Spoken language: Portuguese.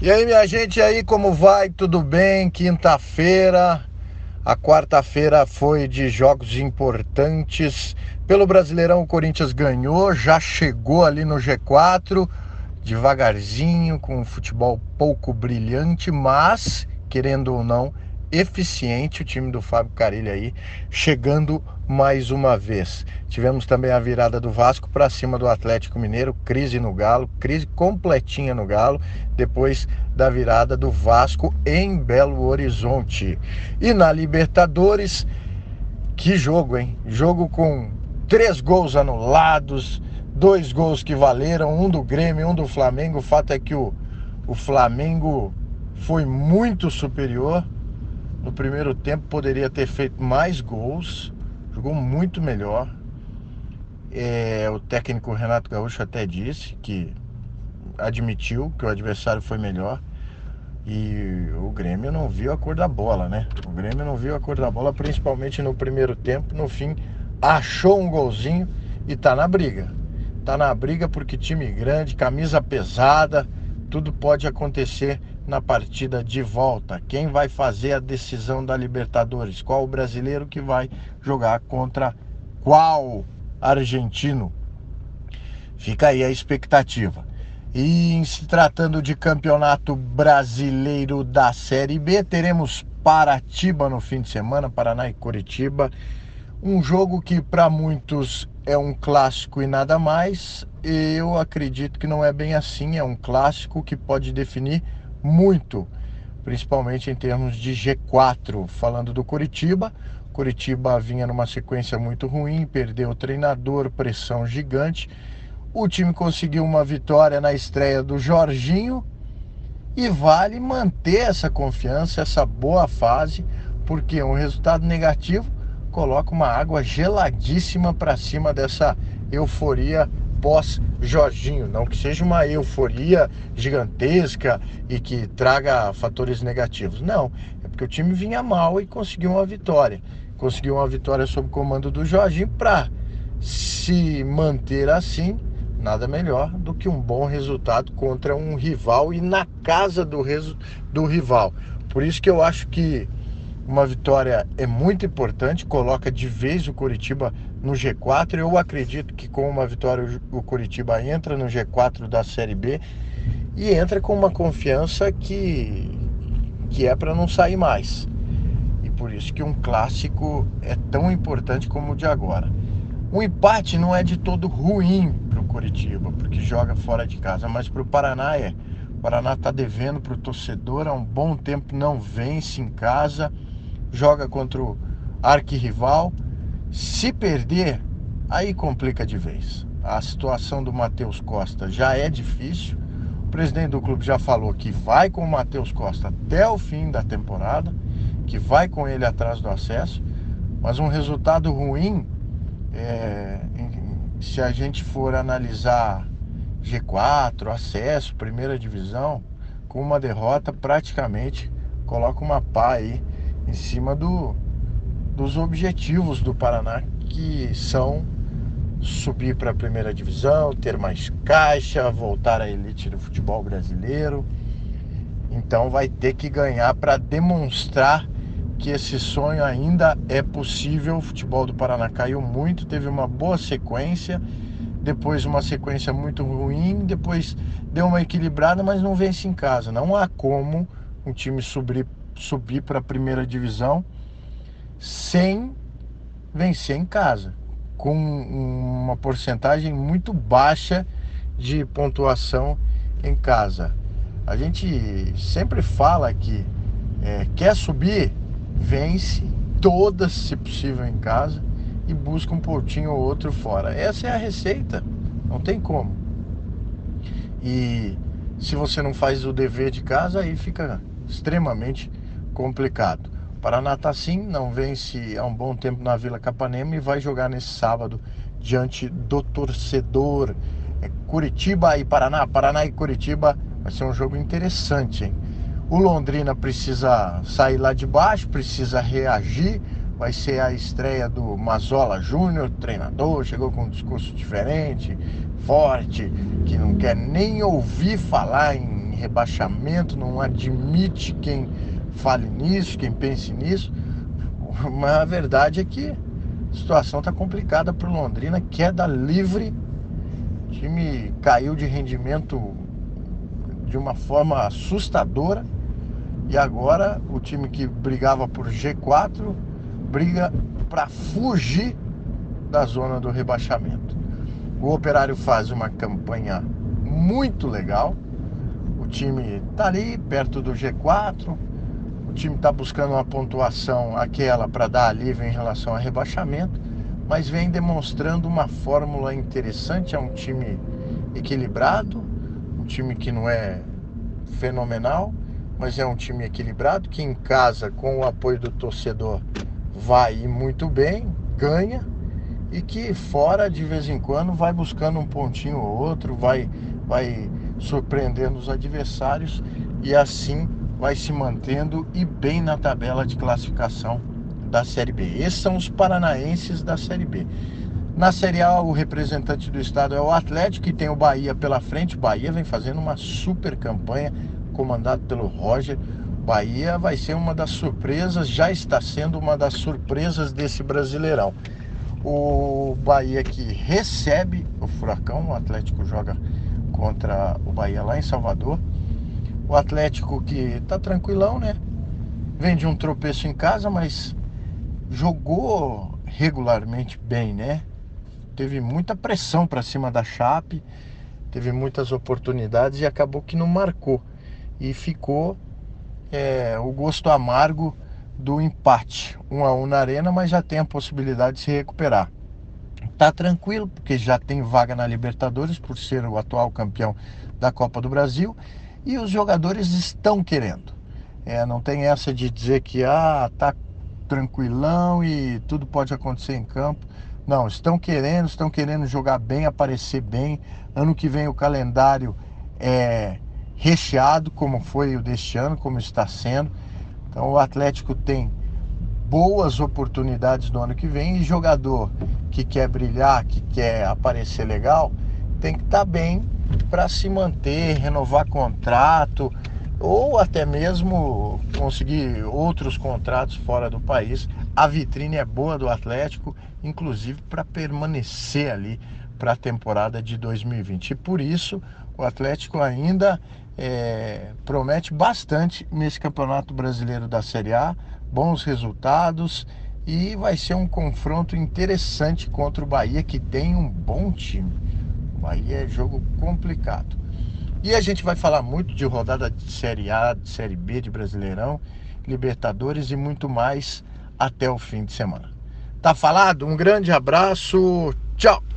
E aí, minha gente, aí, como vai? Tudo bem? Quinta-feira. A quarta-feira foi de jogos importantes. Pelo Brasileirão, o Corinthians ganhou, já chegou ali no G4, devagarzinho, com um futebol pouco brilhante, mas, querendo ou não, eficiente o time do Fábio Carilho aí, chegando mais uma vez. Tivemos também a virada do Vasco para cima do Atlético Mineiro, crise no Galo, crise completinha no Galo, depois da virada do Vasco em Belo Horizonte. E na Libertadores, que jogo, hein? Jogo com três gols anulados, dois gols que valeram, um do Grêmio, um do Flamengo. O fato é que o, o Flamengo foi muito superior no primeiro tempo poderia ter feito mais gols, jogou muito melhor. É, o técnico Renato Gaúcho até disse que admitiu que o adversário foi melhor. E o Grêmio não viu a cor da bola, né? O Grêmio não viu a cor da bola, principalmente no primeiro tempo. No fim, achou um golzinho e tá na briga. Tá na briga porque time grande, camisa pesada, tudo pode acontecer na partida de volta. Quem vai fazer a decisão da Libertadores? Qual o brasileiro que vai jogar contra qual argentino? Fica aí a expectativa. E em se tratando de campeonato brasileiro da Série B, teremos Paratiba no fim de semana, Paraná e Curitiba. Um jogo que para muitos é um clássico e nada mais. Eu acredito que não é bem assim. É um clássico que pode definir muito, principalmente em termos de G4. Falando do Curitiba, Curitiba vinha numa sequência muito ruim, perdeu o treinador, pressão gigante. O time conseguiu uma vitória na estreia do Jorginho e vale manter essa confiança, essa boa fase, porque um resultado negativo coloca uma água geladíssima para cima dessa euforia pós Jorginho, não que seja uma euforia gigantesca e que traga fatores negativos. Não, é porque o time vinha mal e conseguiu uma vitória. Conseguiu uma vitória sob comando do Jorginho para se manter assim, nada melhor do que um bom resultado contra um rival e na casa do, do rival. Por isso que eu acho que uma vitória é muito importante, coloca de vez o Curitiba no G4. Eu acredito que com uma vitória o Curitiba entra no G4 da Série B e entra com uma confiança que, que é para não sair mais. E por isso que um clássico é tão importante como o de agora. O empate não é de todo ruim para o Curitiba, porque joga fora de casa, mas para o Paraná é. O Paraná está devendo para o torcedor há um bom tempo, não vence em casa joga contra o arquirrival. Se perder, aí complica de vez. A situação do Matheus Costa já é difícil. O presidente do clube já falou que vai com o Matheus Costa até o fim da temporada, que vai com ele atrás do acesso. Mas um resultado ruim, é, se a gente for analisar G4, acesso, primeira divisão, com uma derrota praticamente coloca uma pá aí em cima do, dos objetivos do Paraná, que são subir para a primeira divisão, ter mais caixa, voltar à elite do futebol brasileiro. Então vai ter que ganhar para demonstrar que esse sonho ainda é possível. O futebol do Paraná caiu muito, teve uma boa sequência, depois uma sequência muito ruim, depois deu uma equilibrada, mas não vence em casa. Não há como um time subir subir para a primeira divisão sem vencer em casa, com uma porcentagem muito baixa de pontuação em casa. A gente sempre fala que é, quer subir, vence todas, se possível, em casa e busca um pontinho ou outro fora. Essa é a receita, não tem como. E se você não faz o dever de casa, aí fica extremamente complicado. O Paraná está sim, não vence há um bom tempo na Vila Capanema e vai jogar nesse sábado diante do torcedor. É Curitiba e Paraná, Paraná e Curitiba vai ser um jogo interessante, hein? O Londrina precisa sair lá de baixo, precisa reagir. Vai ser a estreia do Mazola Júnior, treinador, chegou com um discurso diferente, forte, que não quer nem ouvir falar em rebaixamento, não admite quem fale nisso, quem pense nisso. Mas a verdade é que a situação está complicada para o Londrina, queda livre. O time caiu de rendimento de uma forma assustadora. E agora o time que brigava por G4 briga para fugir da zona do rebaixamento. O Operário faz uma campanha muito legal. O time está ali perto do G4. O time está buscando uma pontuação aquela para dar alívio em relação ao rebaixamento, mas vem demonstrando uma fórmula interessante. É um time equilibrado, um time que não é fenomenal, mas é um time equilibrado que em casa, com o apoio do torcedor, vai muito bem, ganha e que fora de vez em quando vai buscando um pontinho ou outro, vai, vai surpreendendo os adversários e assim vai se mantendo e bem na tabela de classificação da Série B. Esses são os paranaenses da Série B. Na Série A, o representante do estado é o Atlético, que tem o Bahia pela frente. O Bahia vem fazendo uma super campanha, comandado pelo Roger. Bahia vai ser uma das surpresas, já está sendo uma das surpresas desse Brasileirão. O Bahia que recebe o Furacão, o Atlético joga contra o Bahia lá em Salvador. O Atlético que tá tranquilão, né? Vem de um tropeço em casa, mas jogou regularmente bem, né? Teve muita pressão para cima da Chape, teve muitas oportunidades e acabou que não marcou. E ficou é, o gosto amargo do empate, um a um na arena, mas já tem a possibilidade de se recuperar. Tá tranquilo, porque já tem vaga na Libertadores por ser o atual campeão da Copa do Brasil e os jogadores estão querendo. É, não tem essa de dizer que ah, tá tranquilão e tudo pode acontecer em campo. Não, estão querendo, estão querendo jogar bem, aparecer bem. Ano que vem o calendário é recheado, como foi o deste ano, como está sendo. Então o Atlético tem boas oportunidades no ano que vem e jogador que quer brilhar, que quer aparecer legal, tem que estar tá bem para se manter, renovar contrato ou até mesmo conseguir outros contratos fora do país. A vitrine é boa do Atlético, inclusive para permanecer ali para a temporada de 2020. E por isso o Atlético ainda é, promete bastante nesse Campeonato Brasileiro da Série A, bons resultados e vai ser um confronto interessante contra o Bahia, que tem um bom time. Bahia é jogo complicado. E a gente vai falar muito de rodada de Série A, de Série B, de Brasileirão, Libertadores e muito mais até o fim de semana. Tá falado? Um grande abraço, tchau!